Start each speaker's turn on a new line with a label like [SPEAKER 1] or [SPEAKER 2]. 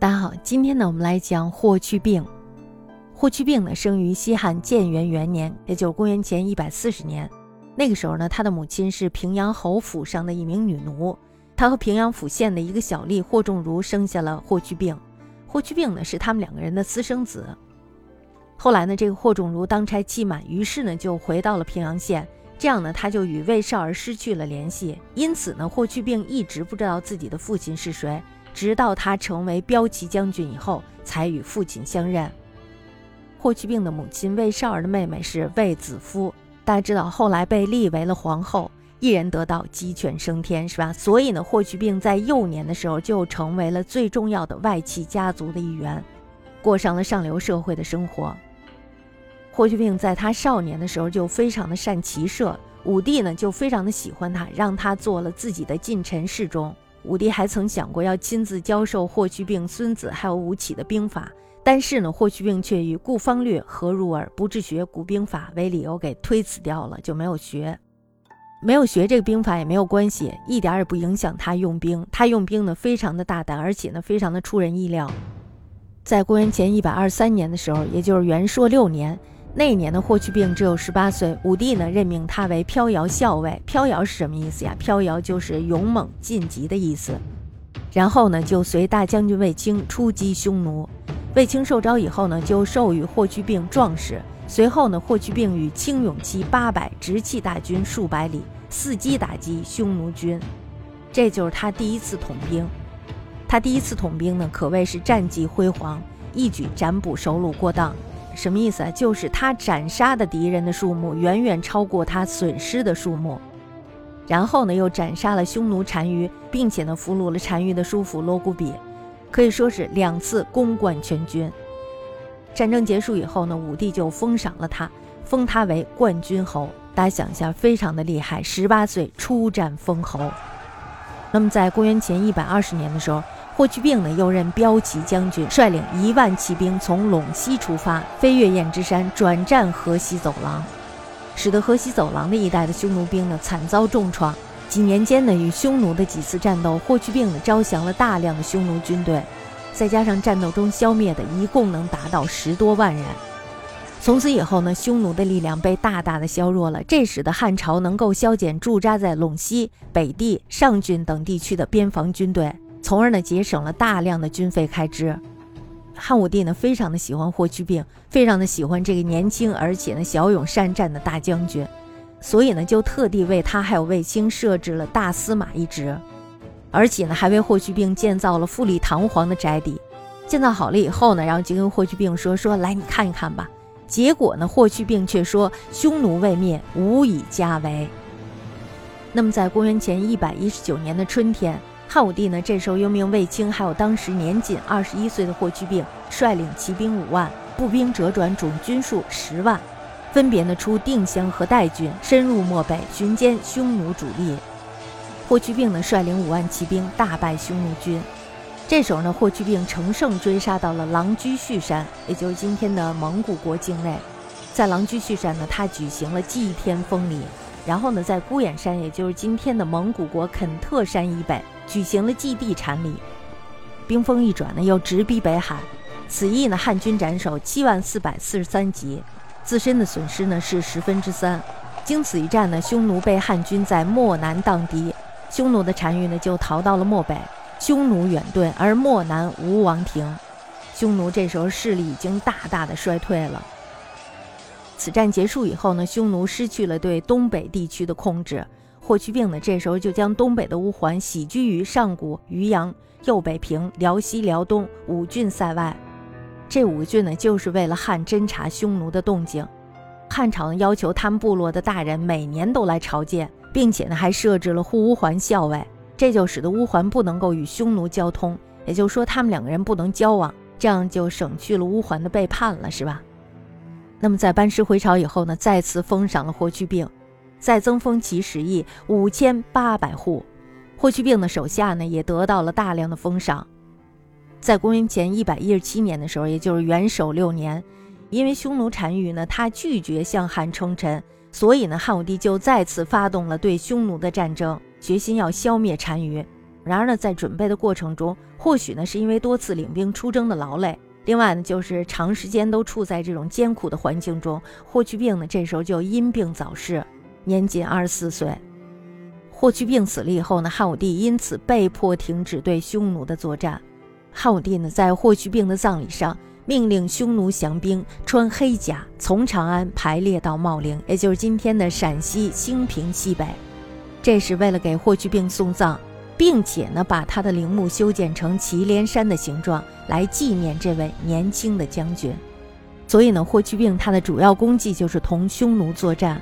[SPEAKER 1] 大家好，今天呢，我们来讲霍去病。霍去病呢，生于西汉建元元年，也就是公元前一百四十年。那个时候呢，他的母亲是平阳侯府上的一名女奴，他和平阳府县的一个小吏霍仲儒生下了霍去病。霍去病呢，是他们两个人的私生子。后来呢，这个霍仲儒当差期满，于是呢，就回到了平阳县。这样呢，他就与魏少儿失去了联系。因此呢，霍去病一直不知道自己的父亲是谁，直到他成为骠骑将军以后，才与父亲相认。霍去病的母亲魏少儿的妹妹是卫子夫，大家知道，后来被立为了皇后，一人得道，鸡犬升天，是吧？所以呢，霍去病在幼年的时候就成为了最重要的外戚家族的一员，过上了上流社会的生活。霍去病在他少年的时候就非常的善骑射，武帝呢就非常的喜欢他，让他做了自己的近臣侍中。武帝还曾想过要亲自教授霍去病孙子还有吴起的兵法，但是呢，霍去病却以顾方略何如耳，不治学古兵法为理由给推辞掉了，就没有学。没有学这个兵法也没有关系，一点也不影响他用兵。他用兵呢非常的大胆，而且呢非常的出人意料。在公元前一百二十三年的时候，也就是元朔六年。那一年的霍去病只有十八岁，武帝呢任命他为飘摇校尉。飘摇是什么意思呀？飘摇就是勇猛晋级的意思。然后呢，就随大将军卫青出击匈奴。卫青受招以后呢，就授予霍去病壮士。随后呢，霍去病与轻勇骑八百，直弃大军数百里，伺机打击匈奴军。这就是他第一次统兵。他第一次统兵呢，可谓是战绩辉煌，一举斩捕首虏过当。什么意思啊？就是他斩杀的敌人的数目远远超过他损失的数目，然后呢，又斩杀了匈奴单于，并且呢，俘虏了单于的叔父罗古比，可以说是两次攻冠全军。战争结束以后呢，武帝就封赏了他，封他为冠军侯。大家想一下，非常的厉害，十八岁出战封侯。那么在公元前一百二十年的时候。霍去病呢，又任骠骑将军，率领一万骑兵从陇西出发，飞越燕支山，转战河西走廊，使得河西走廊的一带的匈奴兵呢惨遭重创。几年间呢，与匈奴的几次战斗，霍去病呢招降了大量的匈奴军队，再加上战斗中消灭的，一共能达到十多万人。从此以后呢，匈奴的力量被大大的削弱了，这使得汉朝能够削减驻扎在陇西、北地、上郡等地区的边防军队。从而呢，节省了大量的军费开支。汉武帝呢，非常的喜欢霍去病，非常的喜欢这个年轻而且呢骁勇善战的大将军，所以呢，就特地为他还有卫青设置了大司马一职，而且呢，还为霍去病建造了富丽堂皇的宅邸。建造好了以后呢，然后就跟霍去病说：“说来你看一看吧。”结果呢，霍去病却说：“匈奴未灭，无以家为。”那么，在公元前一百一十九年的春天。汉武帝呢，这时候又命卫青，还有当时年仅二十一岁的霍去病，率领骑兵五万，步兵折转总军数十万，分别呢出定襄和代郡，深入漠北，寻歼匈奴主力。霍去病呢，率领五万骑兵，大败匈奴军。这时候呢，霍去病乘胜追杀到了狼居胥山，也就是今天的蒙古国境内。在狼居胥山呢，他举行了祭天封礼，然后呢，在孤眼山，也就是今天的蒙古国肯特山以北。举行了祭地禅礼，兵锋一转呢，又直逼北海。此役呢，汉军斩首七万四百四十三级，自身的损失呢是十分之三。经此一战呢，匈奴被汉军在漠南荡敌，匈奴的单于呢就逃到了漠北，匈奴远遁，而漠南无王庭。匈奴这时候势力已经大大的衰退了。此战结束以后呢，匈奴失去了对东北地区的控制。霍去病呢，这时候就将东北的乌桓徙居于上古、渔阳、右北平、辽西、辽东五郡塞外。这五郡呢，就是为了汉侦察匈奴的动静。汉朝呢，要求他们部落的大人每年都来朝见，并且呢，还设置了护乌桓校尉，这就使得乌桓不能够与匈奴交通，也就是说，他们两个人不能交往，这样就省去了乌桓的背叛了，是吧？那么在班师回朝以后呢，再次封赏了霍去病。再增封其十邑五千八百户，霍去病的手下呢也得到了大量的封赏。在公元前一百一十七年的时候，也就是元首六年，因为匈奴单于呢他拒绝向汉称臣，所以呢汉武帝就再次发动了对匈奴的战争，决心要消灭单于。然而呢，在准备的过程中，或许呢是因为多次领兵出征的劳累，另外呢就是长时间都处在这种艰苦的环境中，霍去病呢这时候就因病早逝，年仅二十四岁。霍去病死了以后呢，汉武帝因此被迫停止对匈奴的作战。汉武帝呢，在霍去病的葬礼上，命令匈奴降兵穿黑甲，从长安排列到茂陵，也就是今天的陕西兴平西北。这是为了给霍去病送葬，并且呢，把他的陵墓修建成祁连山的形状，来纪念这位年轻的将军。所以呢，霍去病他的主要功绩就是同匈奴作战。